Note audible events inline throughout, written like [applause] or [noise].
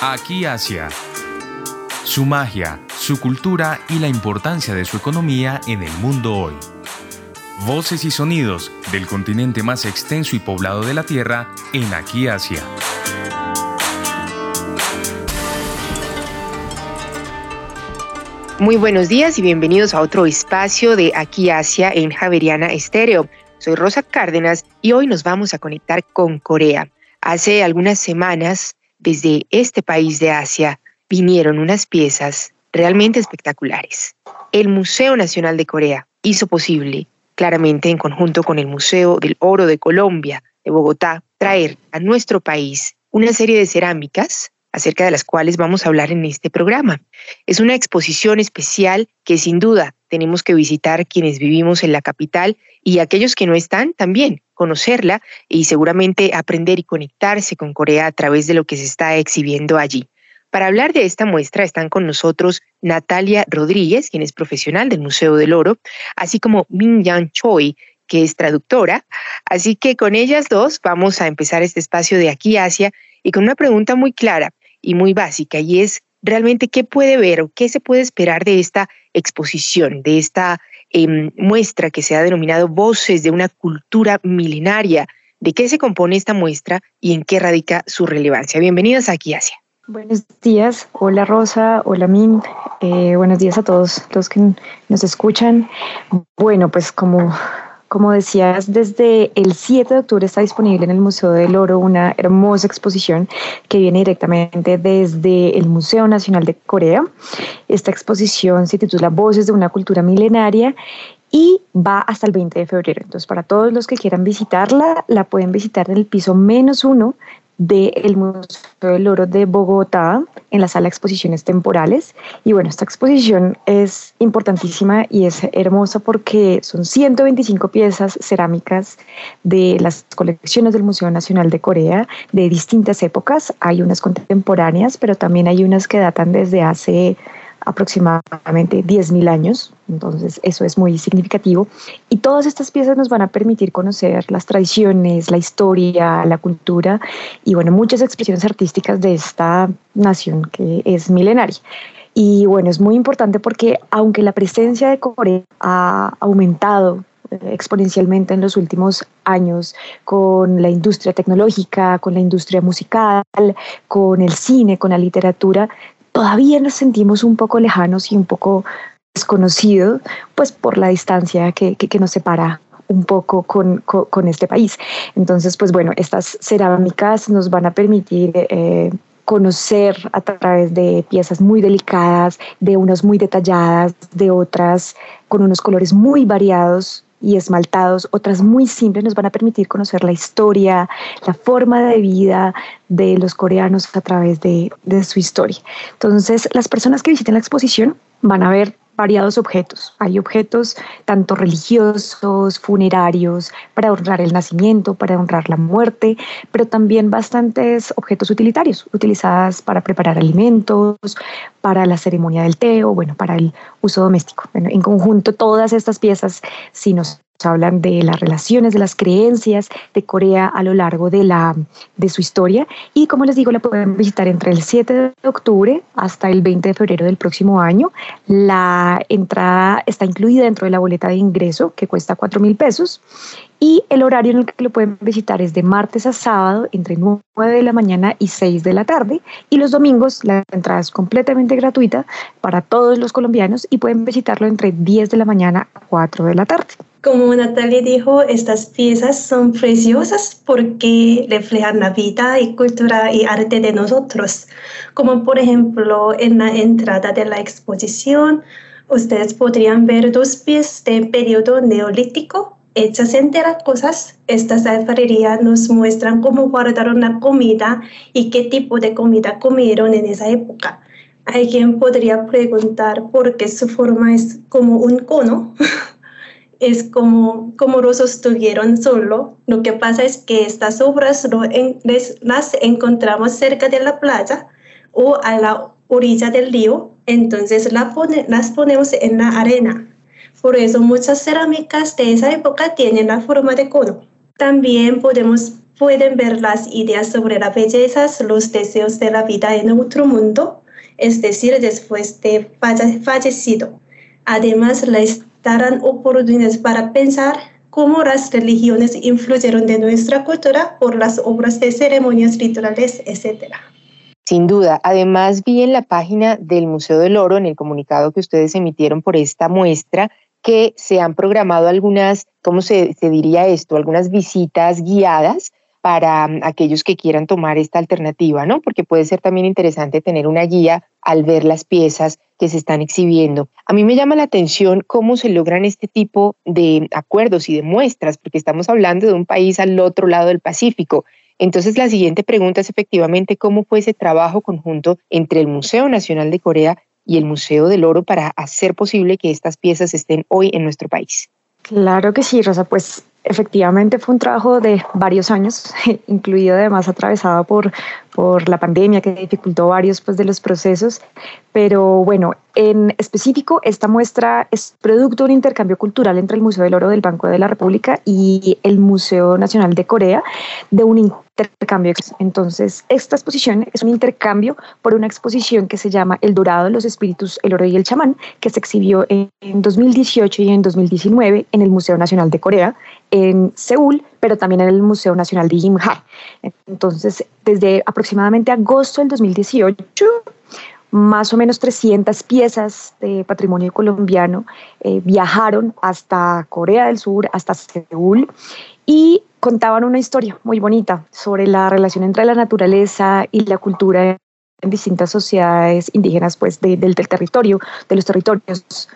Aquí Asia. Su magia, su cultura y la importancia de su economía en el mundo hoy. Voces y sonidos del continente más extenso y poblado de la Tierra en Aquí Asia. Muy buenos días y bienvenidos a otro espacio de Aquí Asia en Javeriana Estéreo. Soy Rosa Cárdenas y hoy nos vamos a conectar con Corea. Hace algunas semanas, desde este país de Asia, vinieron unas piezas realmente espectaculares. El Museo Nacional de Corea hizo posible, claramente en conjunto con el Museo del Oro de Colombia, de Bogotá, traer a nuestro país una serie de cerámicas acerca de las cuales vamos a hablar en este programa. Es una exposición especial que sin duda tenemos que visitar quienes vivimos en la capital y aquellos que no están también conocerla y seguramente aprender y conectarse con Corea a través de lo que se está exhibiendo allí. Para hablar de esta muestra están con nosotros Natalia Rodríguez, quien es profesional del Museo del Oro, así como Min Yang Choi, que es traductora. Así que con ellas dos vamos a empezar este espacio de aquí Asia y con una pregunta muy clara y muy básica y es realmente qué puede ver o qué se puede esperar de esta exposición, de esta em, muestra que se ha denominado Voces de una cultura milenaria. ¿De qué se compone esta muestra y en qué radica su relevancia? Bienvenidas aquí Asia. Buenos días, hola Rosa, hola Min, eh, buenos días a todos los que nos escuchan. Bueno, pues como como decías, desde el 7 de octubre está disponible en el Museo del Oro una hermosa exposición que viene directamente desde el Museo Nacional de Corea. Esta exposición se titula Voces de una cultura milenaria y va hasta el 20 de febrero. Entonces, para todos los que quieran visitarla, la pueden visitar en el piso menos uno del Museo del Oro de Bogotá en la sala de exposiciones temporales. Y bueno, esta exposición es importantísima y es hermosa porque son 125 piezas cerámicas de las colecciones del Museo Nacional de Corea de distintas épocas. Hay unas contemporáneas, pero también hay unas que datan desde hace aproximadamente 10.000 años, entonces eso es muy significativo. Y todas estas piezas nos van a permitir conocer las tradiciones, la historia, la cultura y bueno, muchas expresiones artísticas de esta nación que es milenaria. Y bueno, es muy importante porque aunque la presencia de Corea ha aumentado eh, exponencialmente en los últimos años con la industria tecnológica, con la industria musical, con el cine, con la literatura, todavía nos sentimos un poco lejanos y un poco desconocidos, pues por la distancia que, que, nos separa un poco con, con, este país. Entonces, pues bueno, estas cerámicas nos van a permitir eh, conocer a través de piezas muy delicadas, de unas muy detalladas, de otras con unos colores muy variados y esmaltados, otras muy simples, nos van a permitir conocer la historia, la forma de vida de los coreanos a través de, de su historia. Entonces, las personas que visiten la exposición van a ver variados objetos. Hay objetos tanto religiosos, funerarios, para honrar el nacimiento, para honrar la muerte, pero también bastantes objetos utilitarios, utilizadas para preparar alimentos, para la ceremonia del té o bueno, para el uso doméstico. en conjunto, todas estas piezas, si nos hablan de las relaciones, de las creencias de Corea a lo largo de, la, de su historia. Y como les digo, la pueden visitar entre el 7 de octubre hasta el 20 de febrero del próximo año. La entrada está incluida dentro de la boleta de ingreso, que cuesta 4 mil pesos. Y el horario en el que lo pueden visitar es de martes a sábado entre 9 de la mañana y 6 de la tarde. Y los domingos la entrada es completamente gratuita para todos los colombianos y pueden visitarlo entre 10 de la mañana a 4 de la tarde. Como Natalia dijo, estas piezas son preciosas porque reflejan la vida y cultura y arte de nosotros. Como por ejemplo en la entrada de la exposición, ustedes podrían ver dos piezas de periodo neolítico hechas en terracosas. Estas alfarerías nos muestran cómo guardaron la comida y qué tipo de comida comieron en esa época. Alguien podría preguntar por qué su forma es como un cono. [laughs] es como, como lo sostuvieron solo. Lo que pasa es que estas obras las encontramos cerca de la playa o a la orilla del río, entonces las ponemos en la arena. Por eso muchas cerámicas de esa época tienen la forma de cono. También podemos pueden ver las ideas sobre la belleza, los deseos de la vida en otro mundo, es decir, después de fallecido. Además, les darán oportunidades para pensar cómo las religiones influyeron de nuestra cultura por las obras de ceremonias rituales, etc. Sin duda. Además, vi en la página del Museo del Oro, en el comunicado que ustedes emitieron por esta muestra, que se han programado algunas, ¿cómo se, diría esto? Algunas visitas guiadas para mm, aquellos que quieran tomar esta alternativa, ¿no? Porque puede ser también interesante tener una guía al ver las piezas que se están exhibiendo. A mí me llama la atención cómo se logran este tipo de acuerdos y de muestras, porque estamos hablando de un país al otro lado del Pacífico. Entonces, la siguiente pregunta es efectivamente cómo fue ese trabajo conjunto entre el Museo Nacional de Corea y el Museo del Oro para hacer posible que estas piezas estén hoy en nuestro país. Claro que sí, Rosa. Pues efectivamente fue un trabajo de varios años, [laughs] incluido además atravesado por, por la pandemia que dificultó varios pues, de los procesos. Pero bueno, en específico, esta muestra es producto de un intercambio cultural entre el Museo del Oro del Banco de la República y el Museo Nacional de Corea, de un intercambio. Entonces, esta exposición es un intercambio por una exposición que se llama El Dorado, los Espíritus, el Oro y el Chamán, que se exhibió en 2018 y en 2019 en el Museo Nacional de Corea, en Seúl, pero también en el Museo Nacional de Gimhae. Entonces, desde aproximadamente agosto del 2018, más o menos 300 piezas de patrimonio colombiano eh, viajaron hasta Corea del Sur, hasta Seúl, y contaban una historia muy bonita sobre la relación entre la naturaleza y la cultura en distintas sociedades indígenas pues, del territorio, de los territorios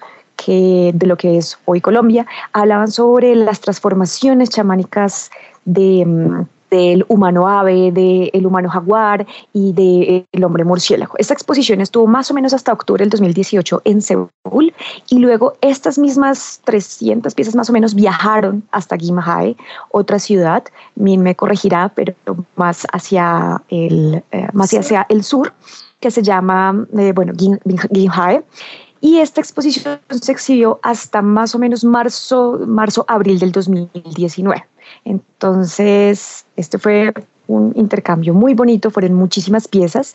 que, de lo que es hoy Colombia, hablaban sobre las transformaciones chamánicas de, mm, del humano ave, del humano jaguar y del hombre murciélago. Esta exposición estuvo más o menos hasta octubre del 2018 en Seúl y luego estas mismas 300 piezas más o menos viajaron hasta Gimhae, otra ciudad, Min me corregirá, pero más hacia el, eh, más hacia el sur, que se llama, eh, bueno, Gimhae y esta exposición se exhibió hasta más o menos marzo, marzo, abril del 2019. Entonces, este fue un intercambio muy bonito, fueron muchísimas piezas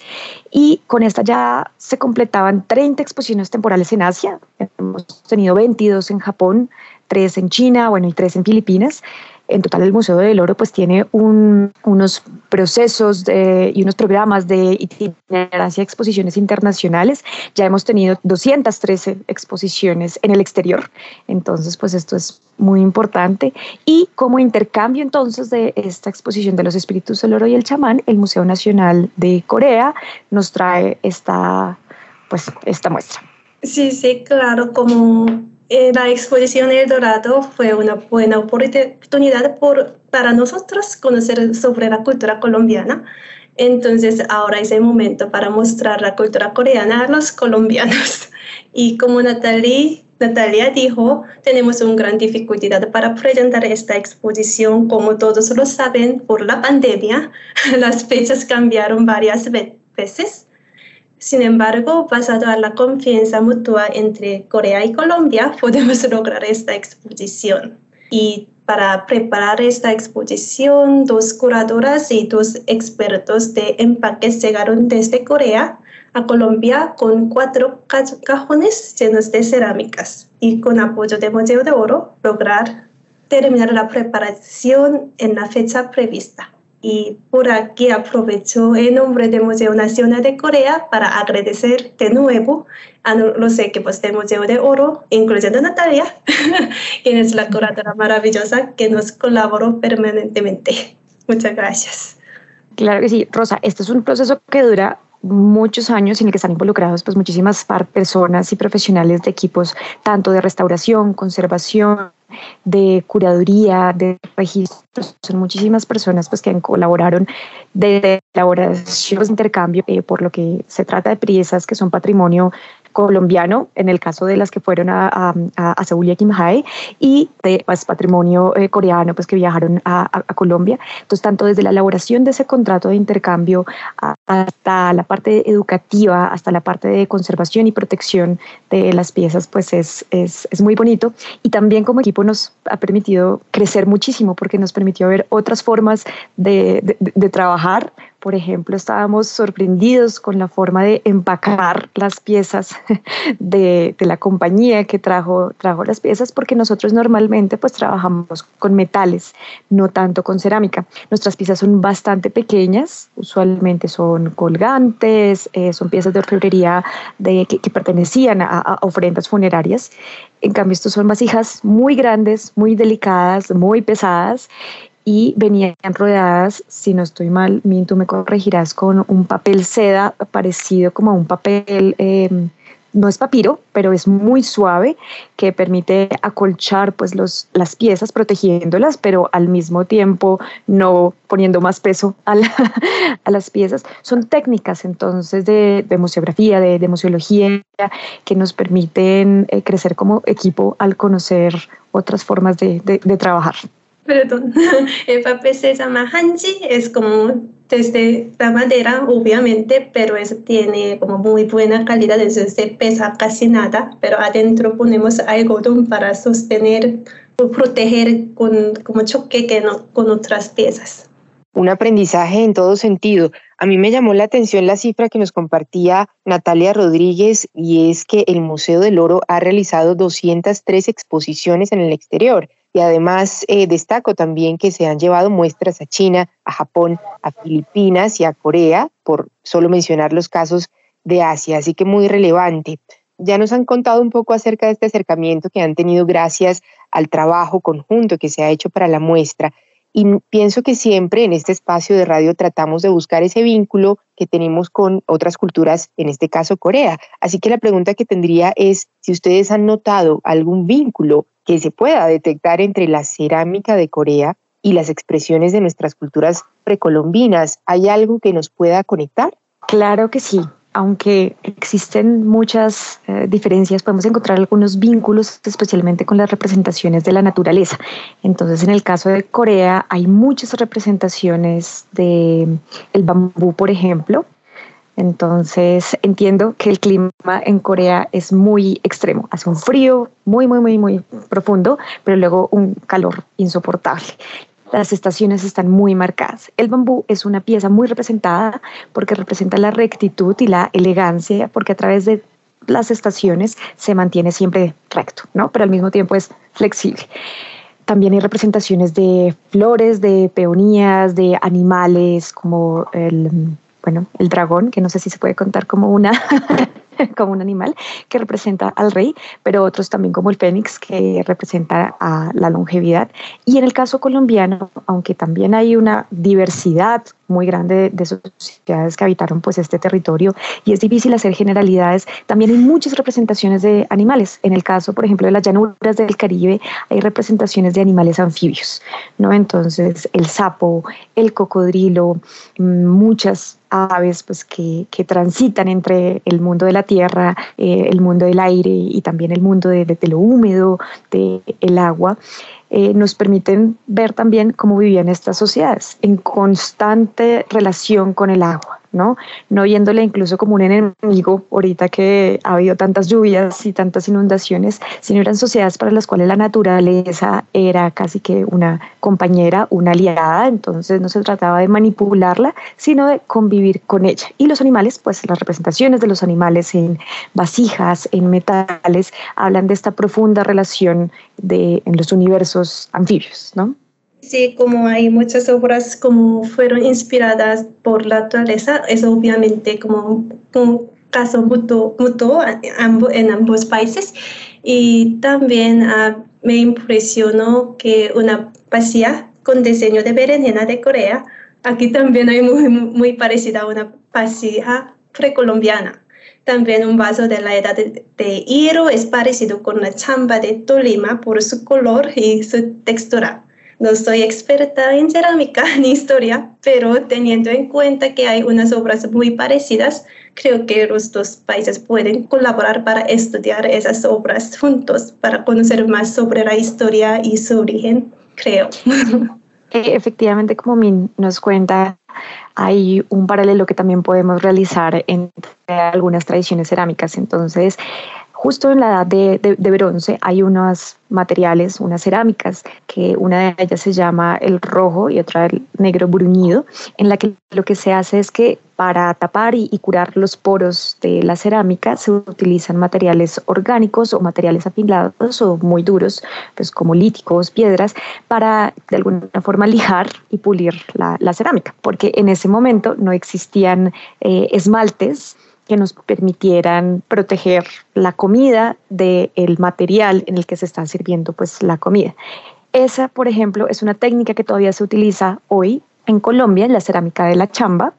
y con esta ya se completaban 30 exposiciones temporales en Asia, hemos tenido 22 en Japón, 3 en China, bueno, y 3 en Filipinas en total el Museo del Oro pues tiene unos procesos y unos programas de itinerancia de exposiciones internacionales. Ya hemos tenido 213 exposiciones en el exterior. Entonces pues esto es muy importante. Y como intercambio entonces de esta exposición de los espíritus del oro y el chamán, el Museo Nacional de Corea nos trae esta, pues, esta muestra. Sí, sí, claro, como eh, la exposición El Dorado fue una buena oportunidad por, para nosotros conocer sobre la cultura colombiana. Entonces ahora es el momento para mostrar la cultura coreana a los colombianos. [laughs] Y como Natalie, Natalia dijo, tenemos una gran dificultad para presentar esta exposición. Como todos lo saben, por la pandemia, [laughs] las fechas cambiaron varias veces sin embargo, basado en la confianza mutua entre Corea y Colombia, [laughs] podemos lograr esta exposición. Y para preparar esta exposición, dos curadoras y dos expertos de empaques llegaron desde Corea a Colombia con cuatro cajones llenos de cerámicas y con apoyo de Museo de Oro lograr terminar la preparación en la fecha prevista y por aquí aprovecho en nombre del Museo Nacional de Corea para agradecer de nuevo a los equipos del Museo de Oro, incluyendo Natalia, [laughs] quien es la curadora maravillosa que nos colaboró permanentemente. Muchas gracias. Claro que sí, Rosa, este es un proceso que dura muchos años en el que están involucrados pues muchísimas personas y profesionales de equipos tanto de restauración, conservación, de curaduría, de registros, son muchísimas personas pues, que colaboraron de elaboración de intercambio, eh, por lo que se trata de piezas que son patrimonio colombiano, en el caso de las que fueron a, a, a Seúl y a Kimhae, y de pues, patrimonio eh, coreano, pues que viajaron a, Colombia. Entonces, tanto desde la elaboración de ese contrato de intercambio hasta la parte educativa, hasta la parte de conservación y protección de las piezas, pues es, es, es muy bonito. Y también como equipo nos ha permitido crecer muchísimo porque nos permitió ver otras formas de, de trabajar por ejemplo, estábamos sorprendidos con la forma de empacar las piezas [laughs] de, la compañía que trajo, trajo las piezas, porque nosotros normalmente pues trabajamos con metales, no tanto con cerámica. Nuestras piezas son bastante pequeñas, usualmente son colgantes, eh, son piezas de orfebrería de, que, pertenecían a, a ofrendas funerarias. En cambio, estos son vasijas muy grandes, muy delicadas, muy pesadas y venían rodeadas, si no estoy mal, tú me corregirás, con un papel seda parecido como un papel, em, no es papiro, pero es muy suave, que permite acolchar pues, los, las piezas, protegiéndolas, pero al mismo tiempo no poniendo más peso a, [laughs] a las piezas. Son técnicas entonces de, de museografía, de, de, museología, que nos permiten eh, crecer como equipo al conocer otras formas de, de trabajar perdón, [laughs] el papel se llama hanji, es como desde la madera, obviamente, pero eso tiene como muy buena calidad, entonces pesa casi nada, pero adentro ponemos algodón para sostener o proteger con, como choque que no, con otras piezas. Un aprendizaje en todo sentido. A mí me llamó la atención la cifra que nos compartía Natalia Rodríguez y es que el Museo del Oro ha realizado 203 exposiciones en el exterior y además eh, destaco también que se han llevado muestras a China, a Japón, a Filipinas y a Corea, por solo mencionar los casos de Asia, así que muy relevante. Ya nos han contado un poco acerca de este acercamiento que han tenido gracias al trabajo conjunto que se ha hecho para la muestra. Y pienso que siempre en este espacio de radio tratamos de buscar ese vínculo que tenemos con otras culturas, en este caso Corea. Así que la pregunta que tendría es si ustedes han notado algún vínculo que se pueda detectar entre la cerámica de Corea y las expresiones de nuestras culturas precolombinas. ¿Hay algo que nos pueda conectar? Claro que sí. Aunque existen muchas eh, diferencias, podemos encontrar algunos vínculos, especialmente con las representaciones de la naturaleza. Entonces, en el caso de Corea, hay muchas representaciones de el bambú, por ejemplo, entonces entiendo que el clima en Corea es muy extremo. Hace un frío muy, muy, muy, muy profundo, pero luego un calor insoportable. Las estaciones están muy marcadas. El bambú es una pieza muy representada porque representa la rectitud y la elegancia, porque a través de las estaciones se mantiene siempre recto, ¿no? Pero al mismo tiempo es flexible. También hay representaciones de flores, de peonías, de animales como el bueno, el dragón, que no sé si se puede contar como una [laughs] [laughs] como un animal que representa al rey, pero otros también como el fénix que representa a la longevidad. Y en el caso colombiano, aunque también hay una diversidad muy grande de, sociedades que habitaron pues este territorio y es difícil hacer generalidades, también hay muchas representaciones de animales. En el caso, por ejemplo, de las llanuras del Caribe, hay representaciones de animales anfibios, ¿no? Entonces, el sapo, el cocodrilo, mm, muchas aves pues que, que transitan entre el mundo de la tierra, eh, el mundo del aire y también el mundo de, de, lo húmedo, del el agua. Eh, nos permiten ver también cómo vivían estas sociedades en constante relación con el agua. ¿No? No viéndole incluso como un enemigo ahorita que ha habido tantas lluvias y tantas inundaciones, sino eran sociedades para las cuales la naturaleza era casi que una compañera, una aliada, entonces no se trataba de manipularla, sino de convivir con ella. Y los animales, pues las representaciones de los animales en vasijas, en metales, hablan de esta profunda relación de, en los universos anfibios, ¿no? Sí, como hay muchas obras como fueron inspiradas por la naturaleza, es obviamente como un caso mutuo, mutuo en ambos países. Y también uh, me impresionó que una pasilla con diseño de berenjena de Corea, aquí también hay muy, muy parecida a una pasilla precolombiana. También un vaso de la edad de, de hierro es parecido con la chamba de Tolima por su color y su textura no soy experta en cerámica [laughs] ni historia, pero teniendo en cuenta que hay unas obras muy parecidas, creo que los dos países pueden colaborar para estudiar esas obras juntos, para conocer más sobre la historia y su origen, creo. [laughs] Eh, efectivamente, como Min nos cuenta, hay un paralelo que también podemos realizar entre algunas tradiciones cerámicas. Entonces, Justo en la edad de, bronce hay unos materiales, unas cerámicas, que una de ellas se llama el rojo y otra el negro bruñido, en la que lo que se hace es que para tapar y, curar los poros de la cerámica se utilizan materiales orgánicos o materiales afilados o muy duros, pues como líticos, piedras, para de alguna forma lijar y pulir la, cerámica, porque en ese momento no existían eh, esmaltes que nos permitieran proteger la comida del material en el que se está sirviendo pues, la comida. Esa, por ejemplo, es una técnica que todavía se utiliza hoy en Colombia, en la cerámica de la chamba.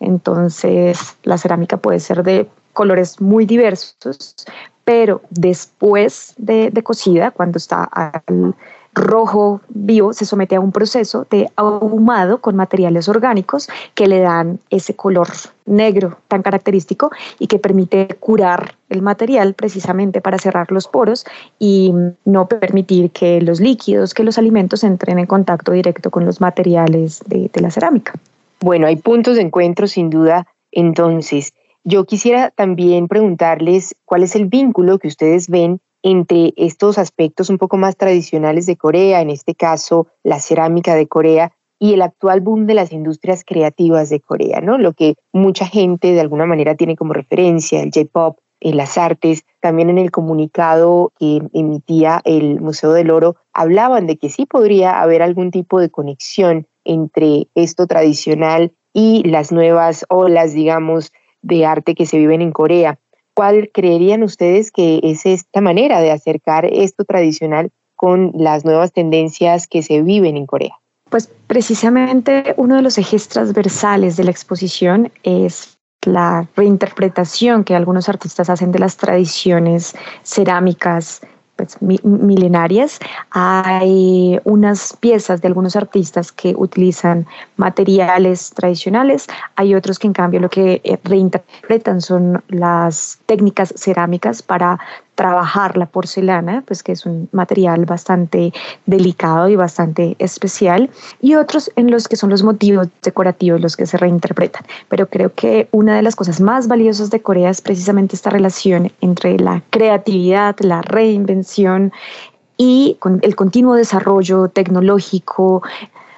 Entonces, la cerámica puede ser de colores muy diversos, pero después de, de cocida, cuando está al rojo vivo se somete a un proceso de ahumado con materiales orgánicos que le dan ese color negro tan característico y que permite curar el material precisamente para cerrar los poros y no permitir que los líquidos, que los alimentos entren en contacto directo con los materiales de, de la cerámica. Bueno, hay puntos de encuentro sin duda. Entonces, yo quisiera también preguntarles cuál es el vínculo que ustedes ven entre estos aspectos un poco más tradicionales de Corea, en este caso la cerámica de Corea, y el actual boom de las industrias creativas de Corea, ¿no? Lo que mucha gente de alguna manera tiene como referencia, el J-pop, en las artes, también en el comunicado que emitía el Museo del Oro, hablaban de que sí podría haber algún tipo de conexión entre esto tradicional y las nuevas olas, digamos, de arte que se viven en Corea. ¿Cuál creerían ustedes que es esta manera de acercar esto tradicional con las nuevas tendencias que se viven en Corea? Pues precisamente uno de los ejes transversales de la exposición es la reinterpretación que algunos artistas hacen de las tradiciones cerámicas pues, milenarias. Hay unas piezas de algunos artistas que utilizan materiales tradicionales, hay otros que en cambio lo que eh, reinterpretan son las técnicas cerámicas para trabajar la porcelana, pues que es un material bastante delicado y bastante especial, y otros en los que son los motivos decorativos los que se reinterpretan. Pero creo que una de las cosas más valiosas de Corea es precisamente esta relación entre la creatividad, la reinvención y el continuo desarrollo tecnológico,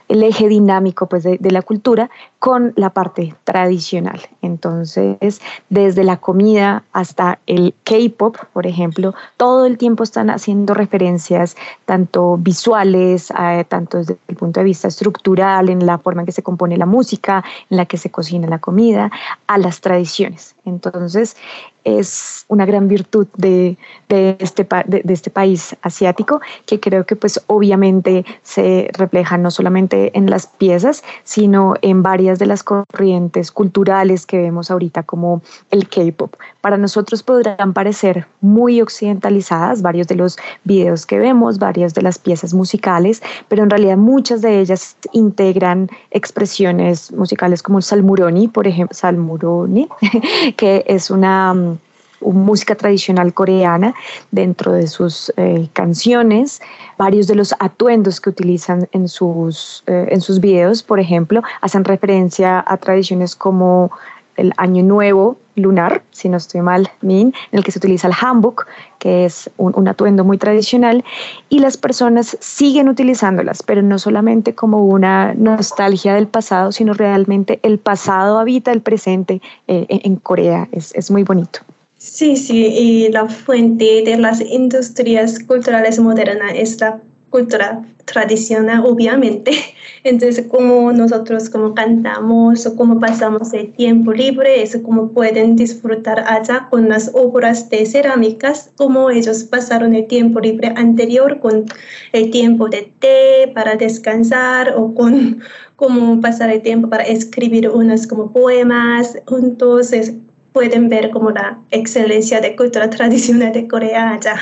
el eje dinámico pues, de, la cultura con la parte tradicional. Entonces, desde la comida hasta el K-pop, por ejemplo, todo el tiempo están haciendo referencias tanto visuales, tanto desde el punto de vista estructural, en la forma en que se compone la música, en la que se cocina la comida, a las tradiciones. Entonces, es una gran virtud de, este, de, este país asiático que creo que pues obviamente se refleja no solamente en las piezas, sino en varias de las corrientes culturales que vemos ahorita como el K-Pop. Para nosotros podrán parecer muy occidentalizadas varios de los videos que vemos, varias de las piezas musicales, pero en realidad muchas de ellas integran expresiones musicales como el salmuroni, por ejemplo, salmuroni, [laughs] que es una mm, música tradicional coreana dentro de sus eh, canciones, varios de los atuendos que utilizan en sus, eh, en sus videos, por ejemplo, hacen referencia a tradiciones como el Año Nuevo lunar, si no estoy mal, Min, en el que se utiliza el hanbok, que es un, atuendo muy tradicional, y las personas siguen utilizándolas, pero no solamente como una nostalgia del pasado, sino realmente el pasado habita el presente eh, en, Corea. Es, es muy bonito. Sí, sí, y la fuente de las industrias culturales modernas es la cultura tradicional, obviamente. [laughs] Entonces, como nosotros como cantamos o como pasamos el tiempo libre, es como pueden disfrutar allá con las obras de cerámicas, como ellos pasaron el tiempo libre anterior con el tiempo de té para descansar o con [laughs] cómo pasar el tiempo para escribir unos como poemas. Entonces, pueden ver como la excelencia de cultura tradicional de Corea allá.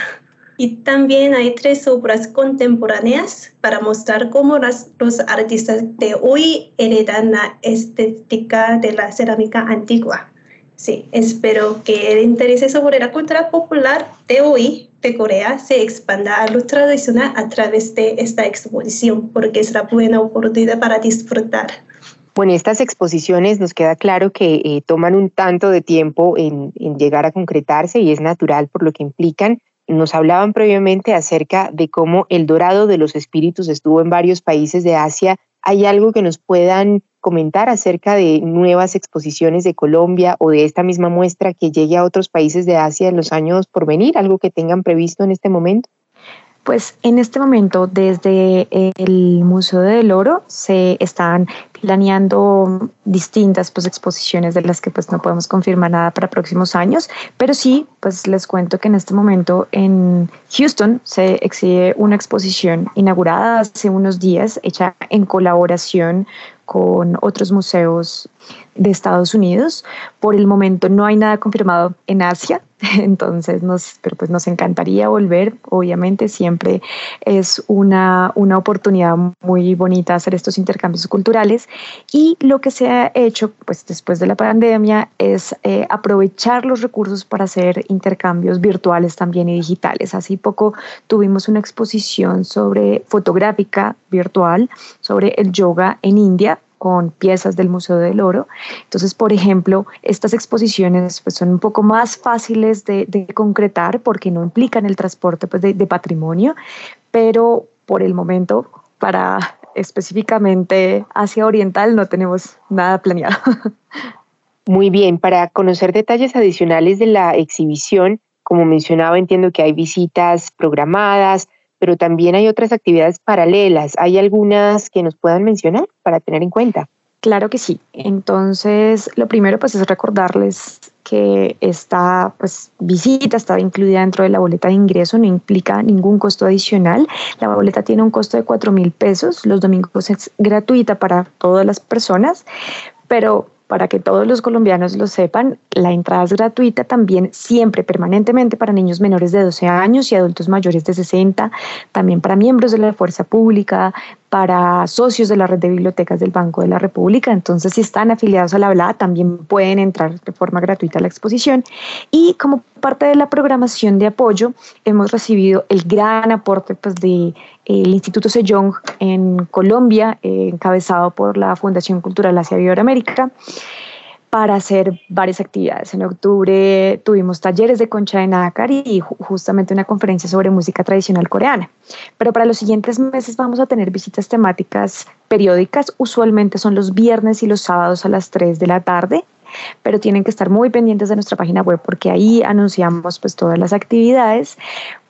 Y también hay tres obras contemporáneas para mostrar cómo las, los artistas de hoy heredan la estética de la cerámica antigua. Sí, espero que el interés sobre la cultura popular de hoy de Corea se expanda a lo tradicional a través de esta exposición, porque es la buena oportunidad para disfrutar. Bueno, estas exposiciones nos queda claro que eh, toman un tanto de tiempo en llegar a concretarse y es natural por lo que implican. Nos hablaban previamente acerca de cómo el dorado de los espíritus estuvo en varios países de Asia. ¿Hay algo que nos puedan comentar acerca de nuevas exposiciones de Colombia o de esta misma muestra que llegue a otros países de Asia en los años por venir? ¿Algo que tengan previsto en este momento? Pues en este momento desde el Museo del Oro se están planeando distintas pues, exposiciones de las que pues no podemos confirmar nada para próximos años, pero sí, pues les cuento que en este momento en Houston se exhibe una exposición inaugurada hace unos días, hecha en colaboración con otros museos de Estados Unidos. Por el momento no hay nada confirmado en Asia, [laughs] entonces nos, pero pues nos encantaría volver. Obviamente siempre es una, una oportunidad muy bonita hacer estos intercambios culturales y lo que se ha hecho pues después de la pandemia es eh, aprovechar los recursos para hacer intercambios virtuales también y digitales. Así poco tuvimos una exposición sobre fotográfica virtual sobre el yoga en India con piezas del Museo del Oro. Entonces, por ejemplo, estas exposiciones pues, son un poco más fáciles de, concretar porque no implican el transporte pues, de, de patrimonio, pero por el momento, para específicamente Asia Oriental, no tenemos nada planeado. Muy bien, para conocer detalles adicionales de la exhibición, como mencionaba, entiendo que hay visitas programadas, pero también hay otras actividades paralelas. ¿Hay algunas que nos puedan mencionar para tener en cuenta? Claro que sí. Entonces, lo primero pues es recordarles que esta pues, visita estaba incluida dentro de la boleta de ingreso, no implica ningún costo adicional. La boleta tiene un costo de 4 mil pesos, los domingos es gratuita para todas las personas, pero para que todos los colombianos lo sepan, la entrada es gratuita también siempre, permanentemente para niños menores de 12 años y adultos mayores de 60, también para miembros de la fuerza pública, para socios de la red de bibliotecas del Banco de la República. Entonces, si están afiliados a la BLA, también pueden entrar de forma gratuita a la exposición. Y como parte de la programación de apoyo, hemos recibido el gran aporte pues, de el Instituto Sejong en Colombia, eh, encabezado por la Fundación Cultural Asia Iberoamérica para hacer varias actividades. En octubre tuvimos talleres de concha de nácar y justamente una conferencia sobre música tradicional coreana. Pero para los siguientes meses vamos a tener visitas temáticas periódicas, usualmente son los viernes y los sábados a las 3 de la tarde pero tienen que estar muy pendientes de nuestra página web porque ahí anunciamos pues todas las actividades.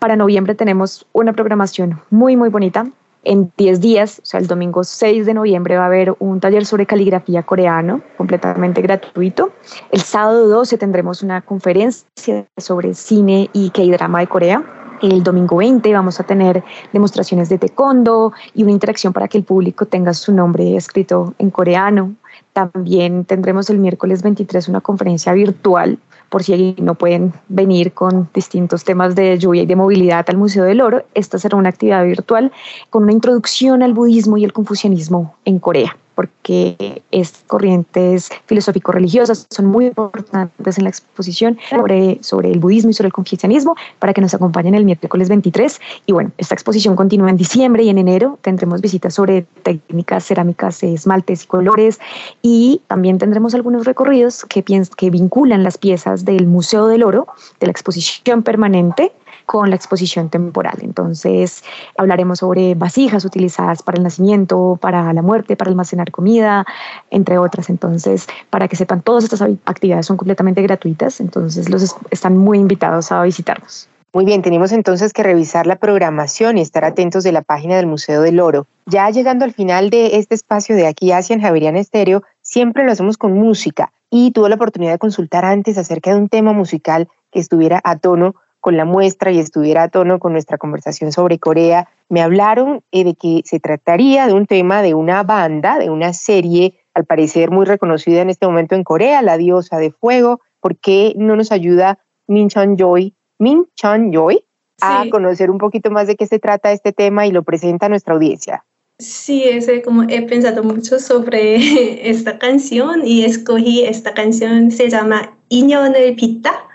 Para noviembre tenemos una programación muy muy bonita en 10 días, o sea, el domingo 6 de noviembre va a haber un taller sobre caligrafía coreano, completamente gratuito. El sábado 12 tendremos una conferencia sobre cine y K-drama de Corea. El domingo 20 vamos a tener demostraciones de taekwondo y una interacción para que el público tenga su nombre escrito en coreano. También tendremos el miércoles 23 una conferencia virtual por si no pueden venir con distintos temas de lluvia y de movilidad al Museo del Oro. Esta será una actividad virtual con una introducción al budismo y el confucianismo en Corea porque estas corrientes filosófico-religiosas son muy importantes en la exposición sobre, sobre el budismo y sobre el confucianismo para que nos acompañen el miércoles 23. Y bueno, esta exposición continúa en diciembre y en enero tendremos visitas sobre técnicas, cerámicas, esmaltes y colores y también tendremos algunos recorridos que, que vinculan las piezas del Museo del Oro, de la exposición permanente con la exposición temporal. Entonces, hablaremos sobre vasijas utilizadas para el nacimiento, para la muerte, para almacenar comida, entre otras. Entonces, para que sepan, todas estas actividades son completamente gratuitas, entonces los están muy invitados a visitarnos. Muy bien, tenemos entonces que revisar la programación y estar atentos de la página del Museo del Oro. Ya llegando al final de este espacio de aquí hacia en Javeriana Estéreo, siempre lo hacemos con música y tuve la oportunidad de consultar antes acerca de un tema musical que estuviera a tono con la muestra y estuviera a tono con nuestra conversación sobre Corea, me hablaron eh, de que se trataría de un tema de una banda, de una serie al parecer muy reconocida en este momento en Corea, La Diosa de Fuego. ¿Por qué no nos ayuda Min Chan Joy? Min Chan Joy. a conocer un poquito más de qué se trata este tema y lo presenta a nuestra audiencia. Sí, ese, como he pensado mucho sobre [laughs] esta canción y escogí esta canción, se llama el Pita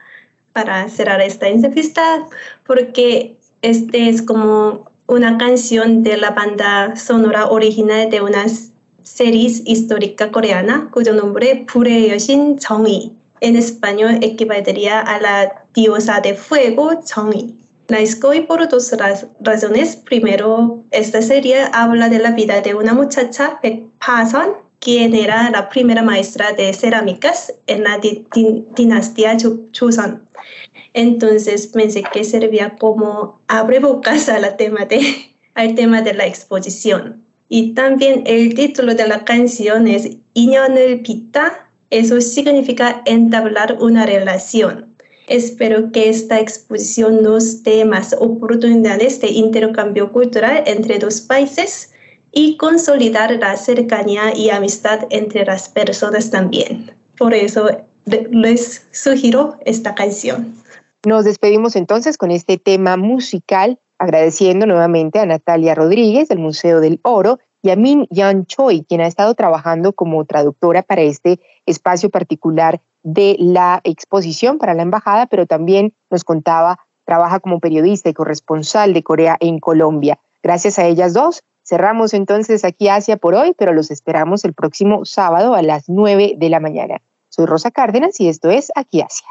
para cerrar esta entrevista, porque este es como una canción de la banda sonora original de una serie histórica coreana cuyo nombre Pure Yoshin Chongyi. En español equivaldría a la diosa de fuego Chongyi. La escogí por dos razones. Primero, esta serie habla de la vida de una muchacha, Pason, quien era la primera maestra de cerámicas en la dinastía Joseon. Entonces pensé que servía como abre bocas [laughs] al tema de, la exposición. Y también el título de la canción es el Pita. Eso significa entablar una relación. Espero que esta exposición nos dé más oportunidades de intercambio cultural entre dos países y consolidar la cercanía y amistad entre las personas también. Por eso les sugiero esta canción. Nos despedimos entonces con este tema musical, agradeciendo nuevamente a Natalia Rodríguez del Museo del Oro y a Min Yan Choi, quien ha estado trabajando como traductora para este espacio particular de la exposición para la embajada, pero también nos contaba, trabaja como periodista y corresponsal de Corea en Colombia. Gracias a ellas dos, cerramos entonces aquí Asia por hoy, pero los esperamos el próximo sábado a las 9 de la mañana. Soy Rosa Cárdenas y esto es Aquí Asia.